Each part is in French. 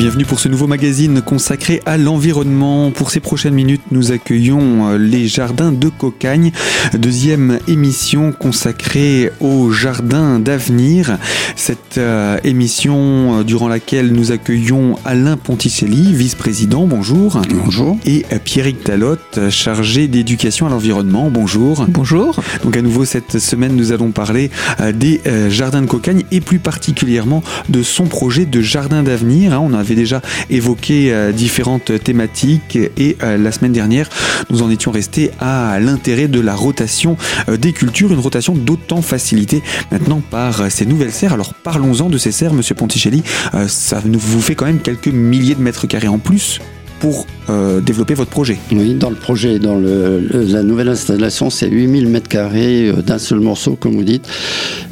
bienvenue pour ce nouveau magazine consacré à l'environnement. Pour ces prochaines minutes, nous accueillons euh, les jardins de Cocagne, deuxième émission consacrée aux jardins d'avenir. Cette euh, émission euh, durant laquelle nous accueillons Alain Ponticelli, vice-président, bonjour. Bonjour. Et Pierrick Talotte, chargé d'éducation à l'environnement, bonjour. Bonjour. Donc à nouveau cette semaine, nous allons parler des jardins de Cocagne et plus particulièrement de son projet de jardin d'avenir. Hein. On déjà évoqué euh, différentes thématiques et euh, la semaine dernière, nous en étions restés à l'intérêt de la rotation euh, des cultures, une rotation d'autant facilitée maintenant par ces nouvelles serres. Alors parlons-en de ces serres, Monsieur Ponticelli. ça vous fait quand même quelques milliers de mètres carrés en plus pour euh, développer votre projet. Oui, dans le projet, dans le, la nouvelle installation, c'est 8000 mètres carrés euh, d'un seul morceau, comme vous dites.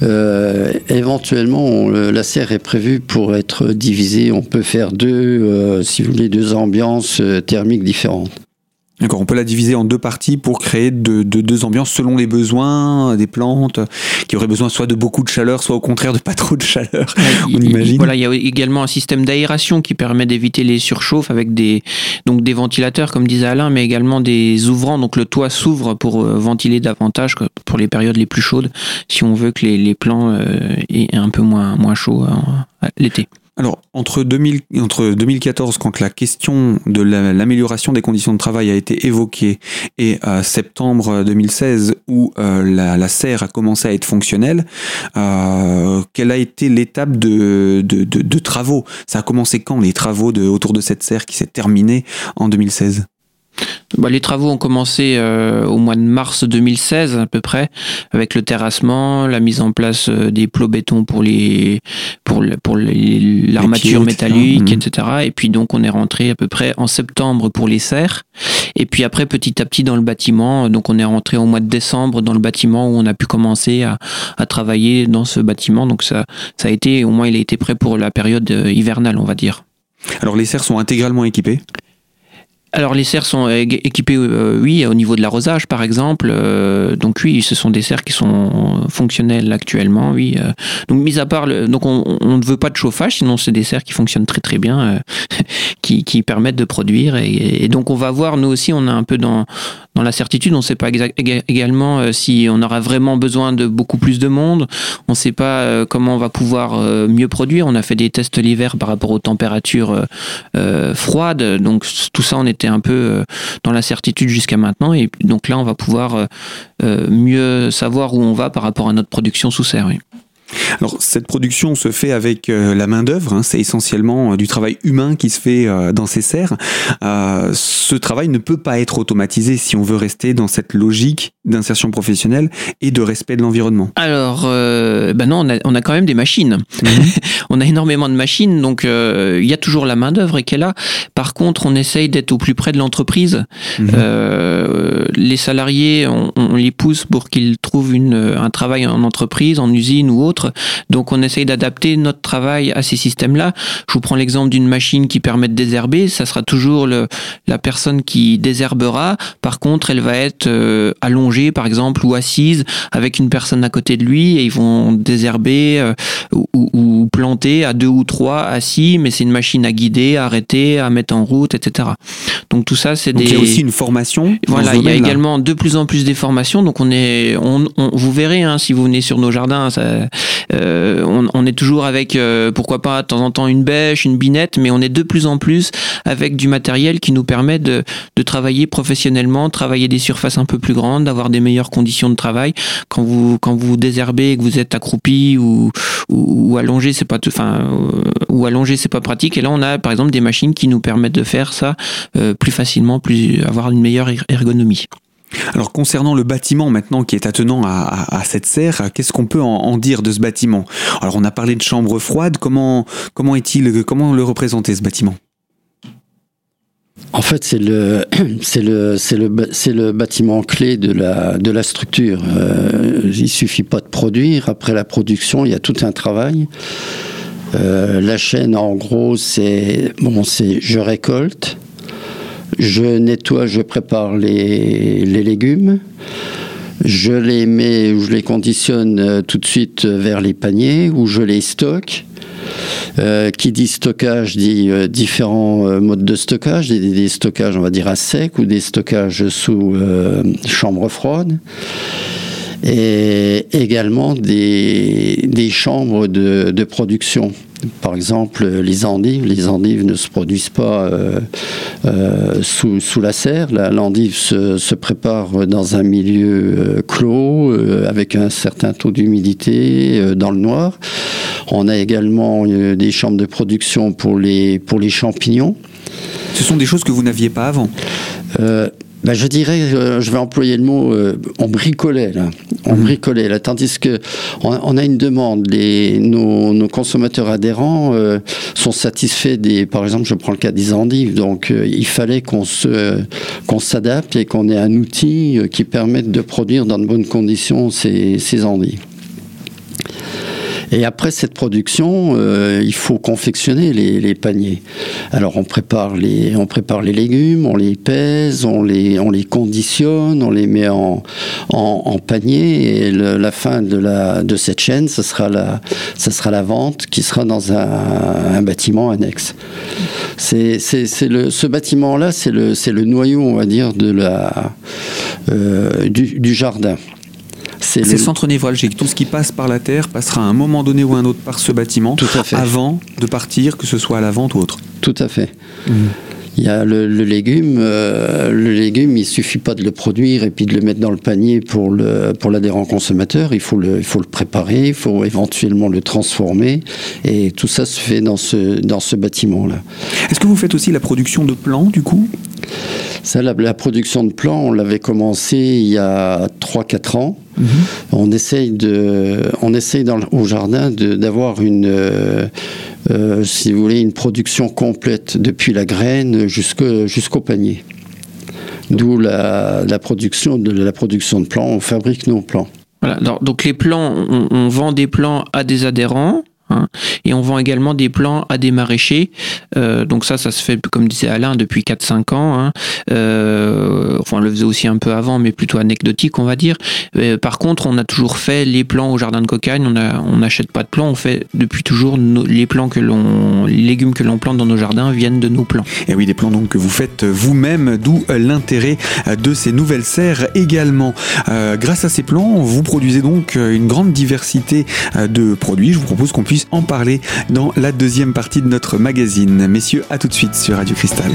Euh, éventuellement, la serre est prévue pour être divisée. On peut faire deux, si vous voulez, deux ambiances thermiques différentes. D'accord, on peut la diviser en deux parties pour créer de, deux ambiances selon les besoins des plantes qui auraient besoin soit de beaucoup de chaleur, soit au contraire de pas trop de chaleur. on imagine. Voilà, il y a également un système d'aération qui permet d'éviter les surchauffes avec des donc des ventilateurs comme disait Alain, mais également des ouvrants. Donc le toit s'ouvre pour euh, ventiler davantage pour les périodes les plus chaudes, si on veut que les, les plants euh, aient un peu moins moins chaud euh, l'été. Alors, entre, 2000, entre 2014, quand la question de l'amélioration des conditions de travail a été évoquée, et euh, septembre 2016, où euh, la, serre a commencé à être fonctionnelle, euh, quelle a été l'étape de, de, travaux? Ça a commencé quand, les travaux de, autour de cette serre qui s'est terminée en 2016 bah, les travaux ont commencé euh, au mois de mars 2016 à peu près, avec le terrassement, la mise en place euh, des plots béton pour les pour pour l'armature métallique, etc. Et puis donc on est rentré à peu près en septembre pour les serres. Et puis après petit à petit dans le bâtiment, donc on est rentré au mois de décembre dans le bâtiment où on a pu commencer à, à travailler dans ce bâtiment. Donc ça ça a été au moins il a été prêt pour la période euh, hivernale on va dire. Alors les serres sont intégralement équipées? Alors les serres sont équipées, euh, oui, au niveau de l'arrosage par exemple. Euh, donc oui, ce sont des serres qui sont fonctionnelles actuellement, oui. Euh. donc mis à part, le, donc on, ne veut pas de chauffage, sinon c'est des serres qui fonctionnent très très bien, qui, permettent de produire. Et, donc on va voir, nous aussi, on est un peu dans dans la certitude. On ne sait pas également si on aura vraiment besoin de beaucoup plus de monde. On ne sait pas comment on va pouvoir mieux produire. On a fait des tests l'hiver par rapport aux températures froides. Donc tout ça, on un peu dans la certitude jusqu'à maintenant. Et donc là, on va pouvoir mieux savoir où on va par rapport à notre production sous serre. Alors cette production se fait avec euh, la main d'œuvre, hein, c'est essentiellement euh, du travail humain qui se fait euh, dans ces serres. ce travail ne peut pas être automatisé si on veut rester dans cette logique d'insertion professionnelle et de respect de l'environnement. Alors, ben non, on a, on a, quand même des machines. Mhm. on a énormément de machines, donc il y a toujours la main d'œuvre qui est là. Par contre, on essaye d'être au plus près de l'entreprise. Mhm. les salariés, on, on, les pousse pour qu'ils trouvent une, un travail en entreprise, en usine ou autre donc on essaye d'adapter notre travail à ces systèmes-là. Je vous prends l'exemple d'une machine qui permet de désherber. Ça sera toujours le, la personne qui désherbera. Par contre, elle va être euh, allongée, par exemple, ou assise avec une personne à côté de lui et ils vont désherber euh, ou, ou, planter à deux ou trois assis. Mais c'est une machine à guider, à arrêter, à mettre en route, etc. Donc tout ça, c'est des. Il y a aussi une formation. Voilà, il y a également de plus en plus des formations. Donc on est, on, vous verrez hein, si vous venez sur nos jardins, ça, euh, on, est toujours avec, euh, pourquoi pas, de temps en temps une bêche, une binette, mais on est de plus en plus avec du matériel qui nous permet de, travailler professionnellement, travailler des surfaces un peu plus grandes, d'avoir des meilleures conditions de travail. Quand vous quand vous désherbez et que vous êtes accroupi ou, ou, allongé, c'est pas enfin euh, ou allongé, c'est pas pratique. Et là, on a par exemple des machines qui nous permettent de faire ça plus facilement, plus avoir une meilleure er-, ergonomie. Alors concernant le bâtiment maintenant qui est attenant à, cette serre, qu'est-ce qu'on peut en, dire de ce bâtiment? Alors on a parlé de chambre froide, comment, comment est-il, comment le représenter ce bâtiment? En fait, c'est le, c'est le, le, le bâtiment clé de la, de la structure. Euh, il suffit pas de produire. Après la production, il y a tout un travail. Euh, la chaîne, en gros, c'est bon, c'est je récolte, je nettoie, je prépare les, légumes. Je les mets ou je les conditionne euh, tout de suite vers les paniers ou je les stocke. qui dit stockage dit différents modes de stockage, des, des, stockages on va dire à sec ou des stockages sous chambre froide et également des, des chambres de, de, production. Par exemple, les endives. Les endives ne se produisent pas euh, euh, sous, sous, la serre. L'endive se, se, prépare dans un milieu euh, clos, avec un certain taux d'humidité, dans le noir. On a également des chambres de production pour les, pour les champignons. Ce sont des choses que vous n'aviez pas avant? Ben, je dirais, euh, je vais employer le mot, euh, on bricolait là, on mmh. bricolait là, tandis que on, on a une demande, les, nos, nos consommateurs adhérents euh, sont satisfaits des, par exemple, je prends le cas des endives, donc il fallait qu'on se, qu'on s'adapte et qu'on ait un outil qui permette de produire dans de bonnes conditions ces, ces endives. Et après cette production, euh, il faut confectionner les, paniers. Alors on prépare les, on prépare les légumes, on les pèse, on les, on les conditionne, on les met en, en, panier. Et la fin de, la, de cette chaîne, ce sera la, ça sera la vente qui sera dans un, un bâtiment annexe. C'est, c'est, c'est le, ce bâtiment-là, c'est le, c'est le noyau, on va dire, de la, euh, du, du jardin. C'est le centre névralgique. Tout ce qui passe par la terre passera à un moment donné ou un autre par ce bâtiment Tout à fait. avant de partir, que ce soit à la vente ou autre. Tout à fait. Mmh. Il y a le, le légume, euh, le légume, il suffit pas de le produire et puis de le mettre dans le panier pour le pour l'adhérent consommateur. Il faut le il faut le préparer, il faut éventuellement le transformer et tout ça se fait dans ce dans ce bâtiment là. Est-ce que vous faites aussi la production de plants du coup? Ça, la, la, production de plants, on l'avait commencé il y a 3-4 ans. Mmh. On essaye, de, on essaye au jardin d'avoir une, euh, euh, si vous voulez, une production complète depuis la graine jusqu'au panier. D'où la, production de la production de plants. On fabrique nos plants. Voilà, donc les plants, on, on vend des plants à des adhérents. Hein. Et on vend également des plants à des maraîchers. Euh, donc ça, ça se fait, comme disait Alain, depuis 4-5 ans. Hein. Euh, enfin, on le faisait aussi un peu avant, mais plutôt anecdotique, on va dire. Euh, par contre, on a toujours fait les plants au jardin de cocagne. On n'achète pas de plants. On fait depuis toujours les plants que l'on, les légumes que l'on plante dans nos jardins viennent de nos plants. Et oui, des plants donc que vous faites vous-même, d'où l'intérêt de ces nouvelles serres également. Grâce à ces plants, vous produisez donc une grande diversité de produits. Je vous propose qu'on puisse en parler dans la deuxième partie de notre magazine. Messieurs, à tout de suite sur Radio Cristal.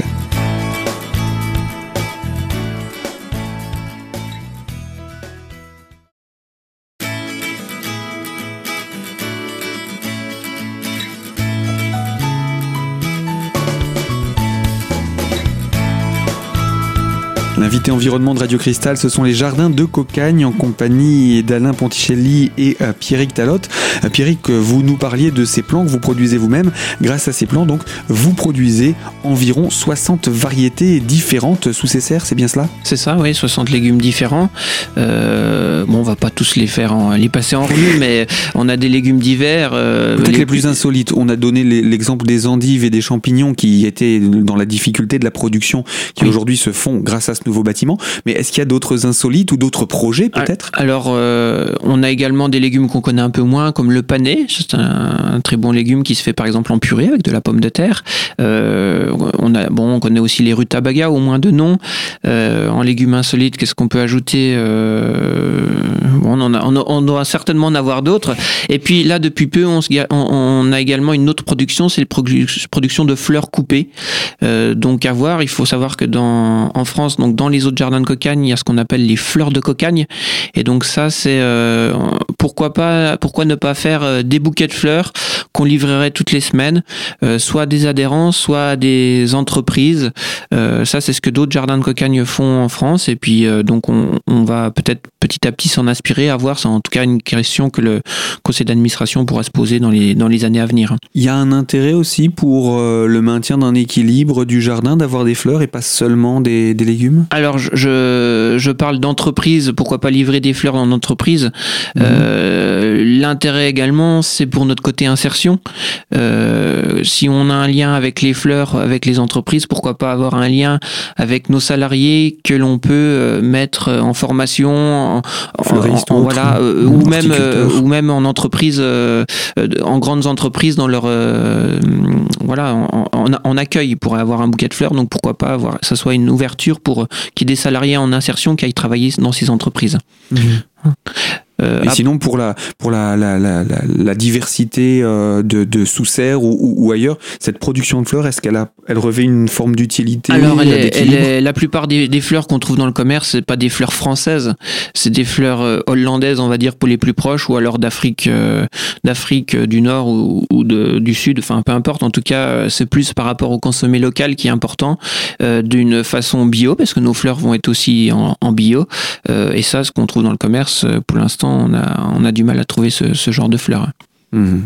L'invité environnement de Radio Cristal, ce sont les jardins de Cocagne en compagnie d'Alain Ponticelli et euh, Pierrick Talotte. Euh, Pierrick, vous nous parliez de ces plants que vous produisez vous-même. Grâce à ces plants, donc, vous produisez environ 60 variétés différentes sous ces serres, c'est bien cela? C'est ça, oui, 60 légumes différents. Euh, bon, on va pas tous les faire, en, les passer en revue, mais on a des légumes divers. Euh, Peut-être les, les, plus insolites. On a donné l'exemple des endives et des champignons qui étaient dans la difficulté de la production, qui oui. aujourd'hui se font grâce à ce nouveau bâtiment. Mais est-ce qu'il y a d'autres insolites ou d'autres projets peut-être? Alors, euh, on a également des légumes qu'on connaît un peu moins, comme le panais. C'est un, un, très bon légume qui se fait par exemple en purée avec de la pomme de terre. Euh, on a, bon, on connaît aussi les rutabagas, au moins de nom. Euh, en légumes insolites, qu'est-ce qu'on peut ajouter bon, on, en a, on, on, doit certainement en avoir d'autres. Et puis là, depuis peu, on, se, on a également une autre production, c'est la production de fleurs coupées. donc à voir, il faut savoir que dans, en France, donc dans les autres jardins de cocagne, il y a ce qu'on appelle les fleurs de cocagne. Et donc ça, c'est euh, pourquoi pas, pourquoi ne pas faire euh, des bouquets de fleurs qu'on livrerait toutes les semaines, euh, soit à des adhérents, soit à des entreprises. Euh, ça, c'est ce que d'autres jardins de cocagne font en France. Et puis euh, donc on, on va peut-être petit à petit s'en inspirer, à voir. C'est en tout cas une question que le conseil d'administration pourra se poser dans les dans les années à venir. Il y a un intérêt aussi pour le maintien d'un équilibre du jardin d'avoir des fleurs et pas seulement des, des légumes? Alors, je, je, parle d'entreprise, pourquoi pas livrer des fleurs en entreprise. Mhm. Euh, l'intérêt également, c'est pour notre côté insertion. Euh, si on a un lien avec les fleurs, avec les entreprises, pourquoi pas avoir un lien avec nos salariés que l'on peut euh, mettre en formation, en, voilà, ou même ou même en entreprise, en grandes entreprises dans leur voilà, en, accueil pour avoir un bouquet de fleurs. Donc pourquoi pas avoir, ça soit une ouverture pour qu'il y ait des salariés en insertion qui aillent travailler dans ces entreprises. Mhm. Euh, et sinon, pour la, pour la, la, la, la diversité euh, de, de sous-serres ou, ou, ailleurs, cette production de fleurs, est-ce qu'elle a, elle revêt une forme d'utilité Alors, elle est, la plupart des, des, fleurs qu'on trouve dans le commerce, c'est pas des fleurs françaises, c'est des fleurs euh, hollandaises, on va dire, pour les plus proches, ou alors d'Afrique, d'Afrique du Nord ou, ou de, du Sud, enfin, peu importe. En tout cas, c'est plus par rapport au consommé local qui est important, d'une façon bio, parce que nos fleurs vont être aussi en, en bio. et ça, ce qu'on trouve dans le commerce, pour l'instant, on a, on a du mal à trouver ce, genre de fleurs. Mhm.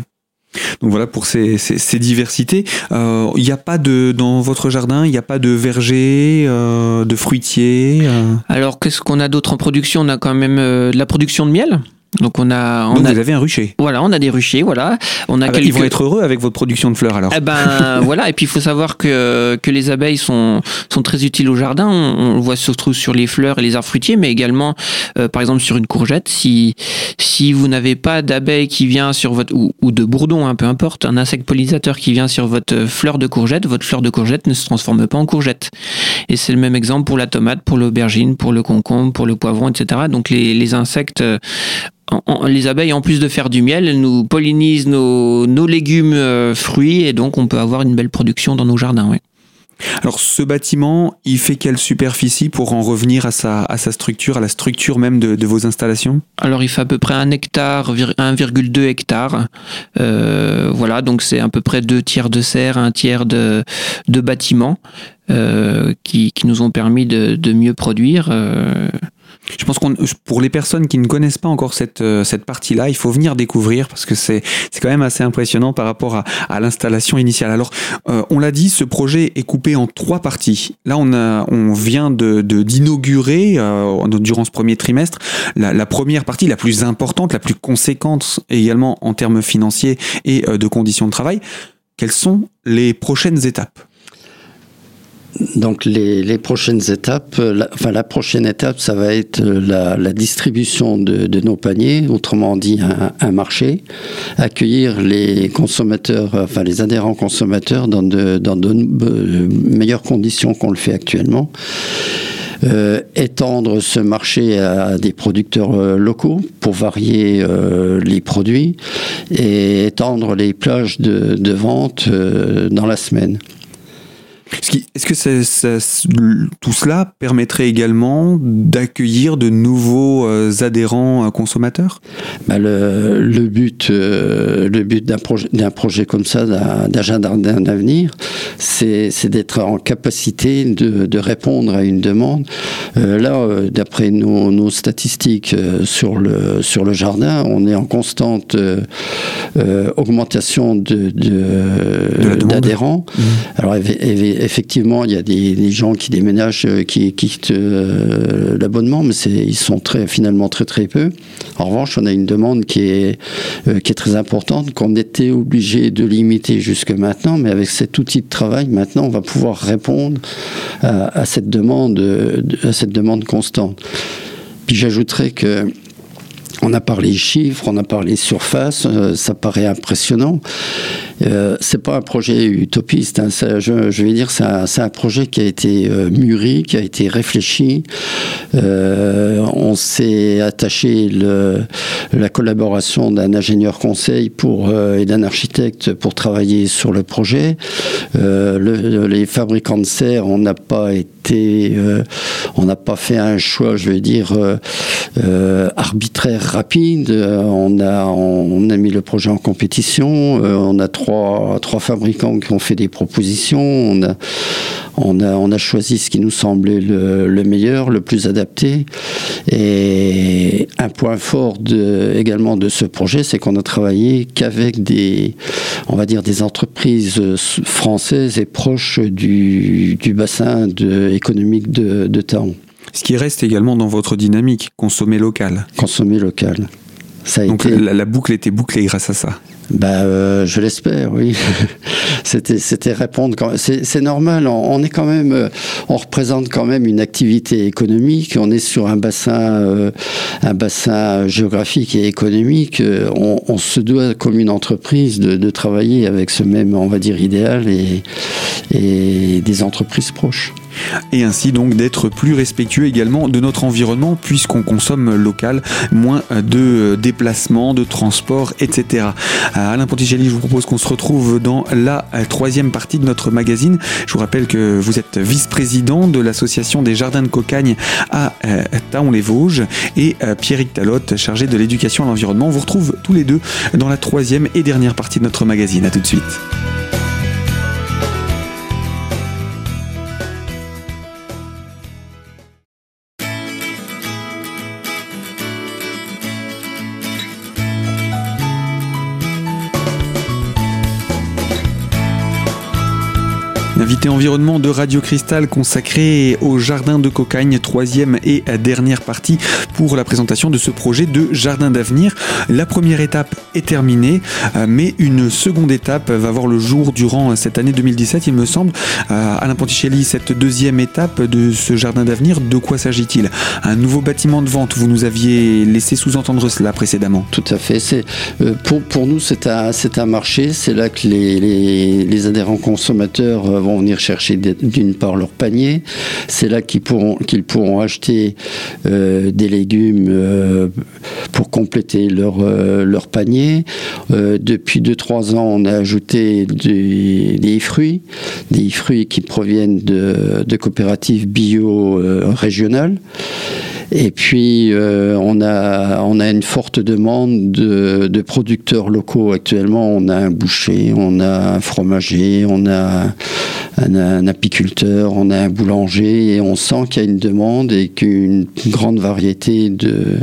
Donc voilà pour ces, diversités. Il euh, n'y a pas de dans votre jardin, il n'y a pas de verger, euh, de fruitier. Euh? Alors qu'est-ce qu'on a d'autre en production? On a quand même de la production de miel. Donc on a, on Donc vous avez un rucher. Voilà, on a des ruchers, voilà. On a ah bah, Ils vont être heureux avec votre production de fleurs alors. Eh ben voilà, et puis il faut savoir que, que les abeilles sont, sont très utiles au jardin. On, le voit surtout sur les fleurs et les arbres fruitiers, mais également euh, par exemple sur une courgette. Si, si vous n'avez pas d'abeille qui vient sur votre ou, ou de bourdon, hein, peu importe, un insecte pollinisateur qui vient sur votre fleur de courgette, votre fleur de courgette ne se transforme pas en courgette. Et c'est le même exemple pour la tomate, pour l'aubergine, pour le concombre, pour le poivron, etc. Donc les, les insectes les abeilles, en plus de faire du miel, elles nous pollinisent nos, légumes euh, fruits et donc on peut avoir une belle production dans nos jardins. Alors ce bâtiment, il fait quelle superficie pour en revenir à sa, à sa structure, à la structure même de, vos installations? Alors il fait à peu près un hectare, 1,2 hectare. Euh, voilà, donc c'est à peu près deux tiers de serre, un tiers de, de bâtiments euh, qui, nous ont permis de, de mieux produire. Je pense qu'on, pour les personnes qui ne connaissent pas encore cette, euh, cette partie-là, il faut venir découvrir parce que c'est, c'est quand même assez impressionnant par rapport à, à l'installation initiale. Alors, euh, on l'a dit, ce projet est coupé en trois parties. Là, on a, on vient de, de d'inaugurer euh, durant ce premier trimestre la, la, première partie, la plus importante, la plus conséquente également en termes financiers et de conditions de travail. Quelles sont les prochaines étapes? Donc les, prochaines étapes, euh, la, enfin la prochaine étape, ça va être euh, la, distribution de, nos paniers, autrement dit un, marché, accueillir les consommateurs, enfin les adhérents consommateurs dans de, meilleures conditions qu'on le fait actuellement. Euh, étendre ce marché à des producteurs locaux pour varier les produits et étendre les plages de vente dans la semaine. Est-ce que tout cela permettrait également d'accueillir de nouveaux euh, adhérents euh, consommateurs? Bah, le, but, euh, le but d'un projet, projet comme ça, d'agenda d'avenir, c'est d'être en capacité de, répondre à une demande. là, d'après nos, statistiques sur le, sur le jardin, on est en constante augmentation d'adhérents. De, mmh. Alors, effectivement, il y a des, gens qui déménagent, euh, qui, quittent euh, l'abonnement, mais ils sont finalement très très peu. En revanche, on a une demande qui est, euh, qui est très importante, qu'on était obligé de limiter jusque maintenant, mais avec cet outil de travail, maintenant, on va pouvoir répondre à, cette, demande, à cette demande constante. Puis j'ajouterais que on a parlé chiffres, on a parlé surface, ça paraît impressionnant. Euh, c'est pas un projet utopiste. Hein. je, je, vais dire, c'est un, projet qui a été euh, mûri, qui a été réfléchi. Euh, on s'est attaché le, la collaboration d'un ingénieur conseil pour euh, et d'un architecte pour travailler sur le projet. Le, les fabricants de serre, on n'a pas été, on n'a pas fait un choix, je vais dire, arbitraire rapide. On a, on a mis le projet en compétition. on a trois trois, trois fabricants qui ont fait des propositions. On a, on a, on a choisi ce qui nous semblait le, meilleur, le plus adapté. Et un point fort de, également de ce projet, c'est qu'on a travaillé qu'avec des, on va dire, des entreprises françaises et proches du, du bassin de, économique de, de Taon. Ce qui reste également dans votre dynamique, consommer local. Consommer local. Ça Donc la, boucle était bouclée grâce à ça. Bah, euh, je l'espère, oui. c'était, c'était répondre. C'est, normal. On, est quand même, euh, on représente quand même une activité économique. On est sur un bassin, euh, un bassin géographique et économique. On, se doit, comme une entreprise, de, de, travailler avec ce même, on va dire, idéal et, et des entreprises proches et ainsi donc d'être plus respectueux également de notre environnement puisqu'on consomme local, moins de déplacements, de transports, etc. Euh, Alain Ponticelli, je vous propose qu'on se retrouve dans la troisième partie de notre magazine. Je vous rappelle que vous êtes vice-président de l'association des jardins de Cocagne à euh, Taon-les-Vosges et euh, Pierrick Talotte, chargé de l'éducation à l'environnement. On vous retrouve tous les deux dans la troisième et dernière partie de notre magazine. A tout de suite. Environnement de Radio Cristal consacré au jardin de Cocagne, troisième et dernière partie pour la présentation de ce projet de jardin d'avenir. La première étape est terminée, euh, mais une seconde étape va voir le jour durant cette année 2017, il me semble. Euh, Alain Ponticelli, cette deuxième étape de ce jardin d'avenir, de quoi s'agit-il? Un nouveau bâtiment de vente, vous nous aviez laissé sous-entendre cela précédemment. Tout à fait. Euh, pour, pour nous, c'est un, c'est un marché, c'est là que les, les, adhérents consommateurs vont vont chercher d'une part leur panier. C'est là qu'ils pourront, qu'ils pourront acheter euh, des légumes euh, pour compléter leur, euh, leur panier. depuis 2-3 ans, on a ajouté des, fruits, des fruits qui proviennent de, de coopératives bio régionales. Et puis, euh, on, a, on a une forte demande de, de, producteurs locaux actuellement. On a un boucher, on a un fromager, on a un, apiculteur, on a un boulanger, et on sent qu'il y a une demande et qu'une grande variété de.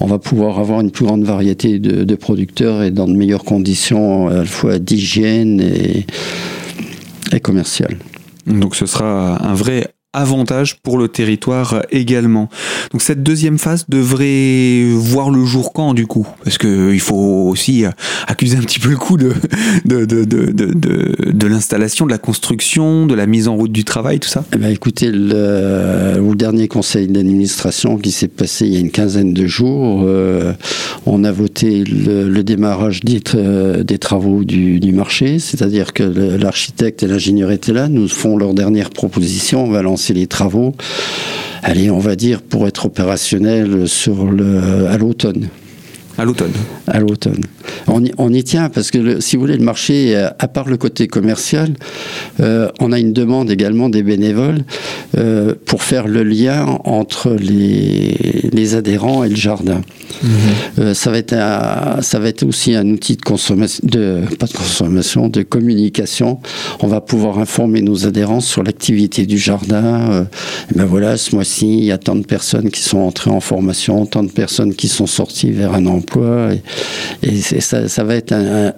On va pouvoir avoir une plus grande variété de, de producteurs et dans de meilleures conditions à la fois d'hygiène et, et commerciales. Donc ce sera un vrai avantage pour le territoire également. Donc cette deuxième phase devrait voir le jour quand du coup? Parce qu'il faut aussi accuser un petit peu le coup de, de, de, de, de, l'installation, de la construction, de la mise en route du travail, tout ça? Eh ben, Écoutez, le, le dernier conseil d'administration qui s'est passé il y a une quinzaine de jours, euh, on a voté le, démarrage des, des travaux du marché, c'est-à-dire que l'architecte et l'ingénieur étaient là, nous font leur dernière proposition, on va lancer les travaux, allez, on va dire, pour être opérationnel à l'automne. À l'automne. À l'automne. On y, on y, tient parce que, si vous voulez, le marché, euh, à part le côté commercial, euh, on a une demande également des bénévoles euh, pour faire le lien entre les, les adhérents et le jardin. Mhm. Euh, ça, va être un, ça va être aussi un outil de consommation, de, pas de consommation, de communication. On va pouvoir informer nos adhérents sur l'activité du jardin. Ben voilà, ce mois-ci, il y a tant de personnes qui sont entrées en formation, tant de personnes qui sont sorties vers un emploi. Et, et ça, ça, va être un,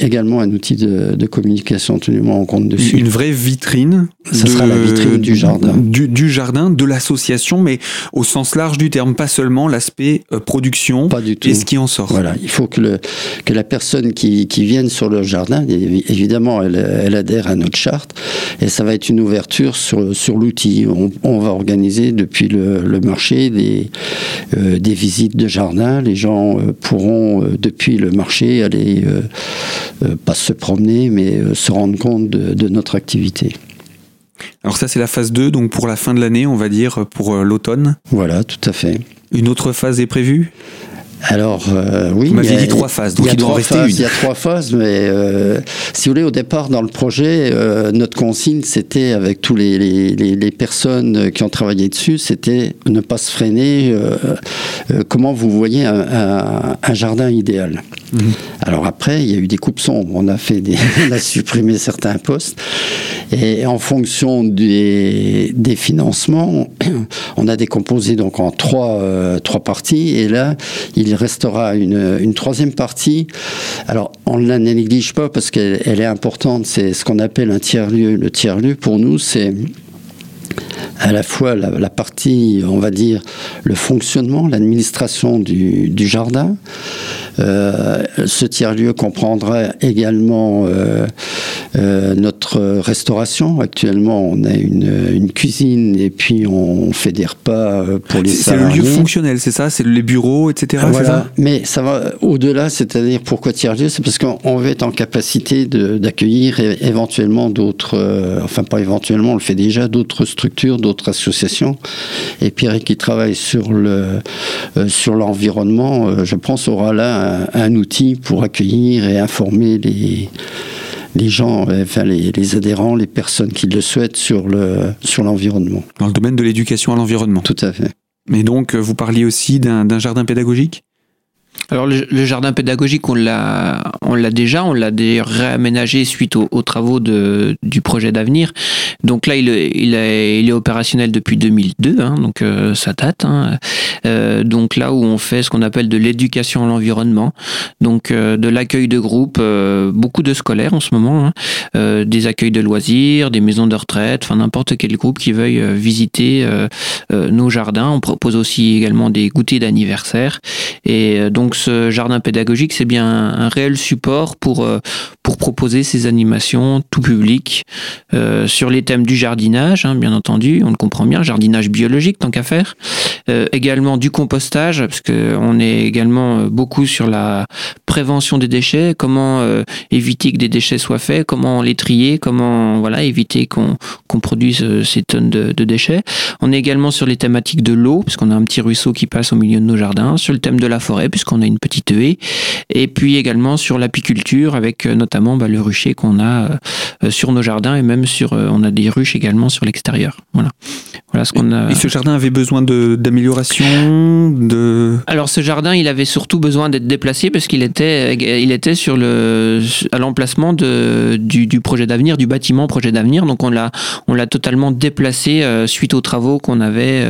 également un outil de, de communication, tenez-moi en compte dessus. Une vraie vitrine. Ça sera la vitrine du jardin. Du, du jardin, de l'association, mais au sens large du terme, pas seulement l'aspect euh, production Pas du tout. et ce qui en sort. Voilà, il faut que, le, que la personne qui, qui vienne sur le jardin, évidemment, elle, elle, adhère à notre charte, et ça va être une ouverture sur, sur l'outil. On, on, va organiser depuis le, le marché des, euh, des visites de jardin. Les gens euh, pourront, euh, depuis le marché, aller, euh, pas se promener, mais se rendre compte de, de notre activité. Alors ça c'est la phase 2, donc pour la fin de l'année, on va dire, pour l'automne. Voilà, tout à fait. Une autre phase est prévue? Alors euh, oui, vous m'aviez dit trois phases, donc il, doit en rester phases, une. Il y a trois phases, mais euh, si vous voulez, au départ dans le projet, euh, notre consigne, c'était avec tous les, les, les, personnes qui ont travaillé dessus, c'était ne pas se freiner. Comment vous voyez un, un, un jardin idéal Mhm. Alors après, il y a eu des coupes sombres. On a fait on a supprimé certains postes. Et en fonction des, des financements, on a décomposé donc en trois, euh, trois parties. Et là, il restera une, une troisième partie. Alors, on ne la néglige pas parce qu'elle est importante. C'est ce qu'on appelle un tiers-lieu. Le tiers-lieu, pour nous, c'est à la fois la, partie, on va dire, le fonctionnement, l'administration du, du, jardin, ce tiers-lieu comprendra également euh, euh, notre restauration. Actuellement, on a une, cuisine et puis on fait des repas pour les salariés. C'est le lieu fonctionnel, c'est ça? C'est les bureaux, etc. Voilà. Mais ça va au-delà, c'est-à-dire pourquoi tiers-lieu? C'est parce qu'on veut être en capacité d'accueillir éventuellement d'autres, enfin pas éventuellement, on le fait déjà, d'autres structures, d'autres associations. Et Pierre qui travaille sur le sur l'environnement, je pense aura là un, outil pour accueillir et informer les, les gens, enfin les, les, adhérents, les personnes qui le souhaitent sur le sur l'environnement. Dans le domaine de l'éducation à l'environnement. Tout à fait. Mais donc, vous parliez aussi d'un jardin pédagogique? Alors le, jardin pédagogique, on l'a, on l'a déjà, on l'a réaménagé suite aux, travaux de, du projet d'avenir. Donc là, il, il, est, il est opérationnel depuis 2002, hein, donc euh, ça date. Hein. Euh, donc là où on fait ce qu'on appelle de l'éducation à l'environnement, donc euh, de l'accueil de groupe, beaucoup de scolaires en ce moment, hein. des accueils de loisirs, des maisons de retraite, enfin n'importe quel groupe qui veuille visiter nos jardins. On propose aussi également des goûters d'anniversaire et donc donc ce jardin pédagogique, c'est bien un, réel support pour, euh, pour proposer ces animations tout public euh, sur les thèmes du jardinage, hein, bien entendu, on le comprend bien, jardinage biologique tant qu'à faire. Euh, également du compostage, parce qu'on est également beaucoup sur la prévention des déchets, comment éviter que des déchets soient faits, comment les trier, comment voilà éviter qu'on produise ces tonnes de, de, déchets. On est également sur les thématiques de l'eau, puisqu'on a un petit ruisseau qui passe au milieu de nos jardins, sur le thème de la forêt, puisqu'on a une petite haie, et puis également sur l'apiculture avec euh, notamment bah, le rucher qu'on a euh, sur nos jardins et même sur, euh, on a des ruches également sur l'extérieur. Voilà. Voilà ce qu'on a. Et ce jardin avait besoin d'amélioration, de, Alors ce jardin, il avait surtout besoin d'être déplacé parce qu'il était, il était sur le, à l'emplacement du, du projet d'avenir, du bâtiment projet d'avenir. Donc on l'a, on l'a totalement déplacé suite aux travaux qu'on avait,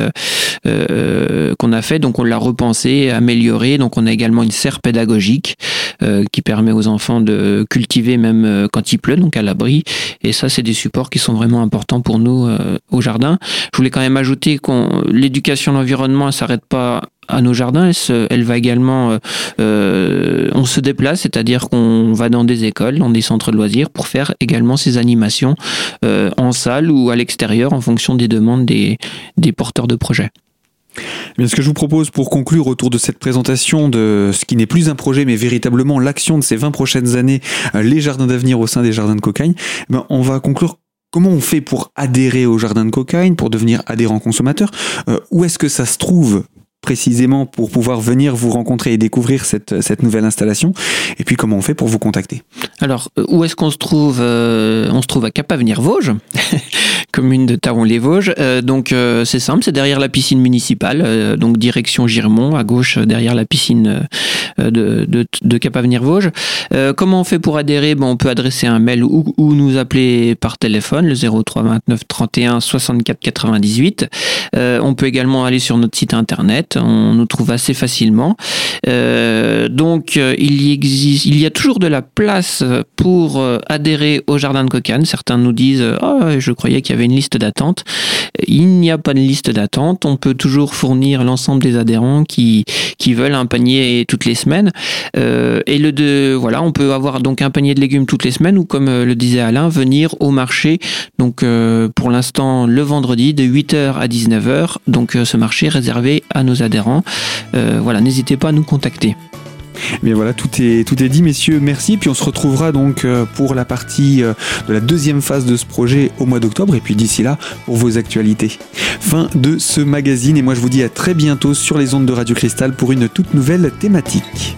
euh, qu'on a fait. Donc on l'a repensé, amélioré. Donc on a également une serre pédagogique euh, qui permet aux enfants de cultiver même euh, quand il pleut, donc à l'abri. Et ça, c'est des supports qui sont vraiment importants pour nous euh, au jardin. Je voulais quand même ajouter qu'on l'éducation à l'environnement, elle s'arrête pas à nos jardins, elle, va également, on se déplace, c'est-à-dire qu'on va dans des écoles, dans des centres de loisirs pour faire également ces animations en salle ou à l'extérieur en fonction des demandes des, porteurs de projets. Bien, ce que je vous propose pour conclure autour de cette présentation de ce qui n'est plus un projet mais véritablement l'action de ces 20 prochaines années, euh, les jardins d'avenir au sein des jardins de cocagne, ben, on va conclure comment on fait pour adhérer au jardin de cocagne, pour devenir adhérent consommateur, euh, où est-ce que ça se trouve précisément pour pouvoir venir vous rencontrer et découvrir cette, cette nouvelle installation Et puis comment on fait pour vous contacter? Alors, euh, où est-ce qu'on se trouve On se trouve à Cap-Avenir-Vosges commune de Taron-les-Vosges. Euh, donc euh, c'est simple, c'est derrière la piscine municipale, euh, donc direction Girmont, à gauche derrière la piscine de, de, de Cap-Avenir-Vosges. comment on fait pour adhérer? Bon, On peut adresser un mail ou, ou, nous appeler par téléphone, le 03 29 31 64 98. on peut également aller sur notre site internet, on nous trouve assez facilement. donc il y, existe, il y a toujours de la place pour adhérer au jardin de Cocagne. Certains nous disent oh, je croyais qu'il y avait une liste d'attente. Il n'y a pas de liste d'attente. On peut toujours fournir l'ensemble des adhérents qui, veulent un panier toutes les semaines. Euh, et le de, voilà, on peut avoir donc un panier de légumes toutes les semaines ou comme euh, le disait Alain, venir au marché. Donc euh, pour l'instant le vendredi de 8h à 19h. Donc ce marché réservé à nos adhérents. voilà, n'hésitez pas à nous contacter. Mais voilà, tout est, tout est dit, messieurs. Merci. Puis on se retrouvera donc euh, pour la partie euh, de la deuxième phase de ce projet au mois d'octobre. Et puis d'ici là, pour vos actualités. Fin de ce magazine. Et moi, je vous dis à très bientôt sur les ondes de Radio Cristal pour une toute nouvelle thématique.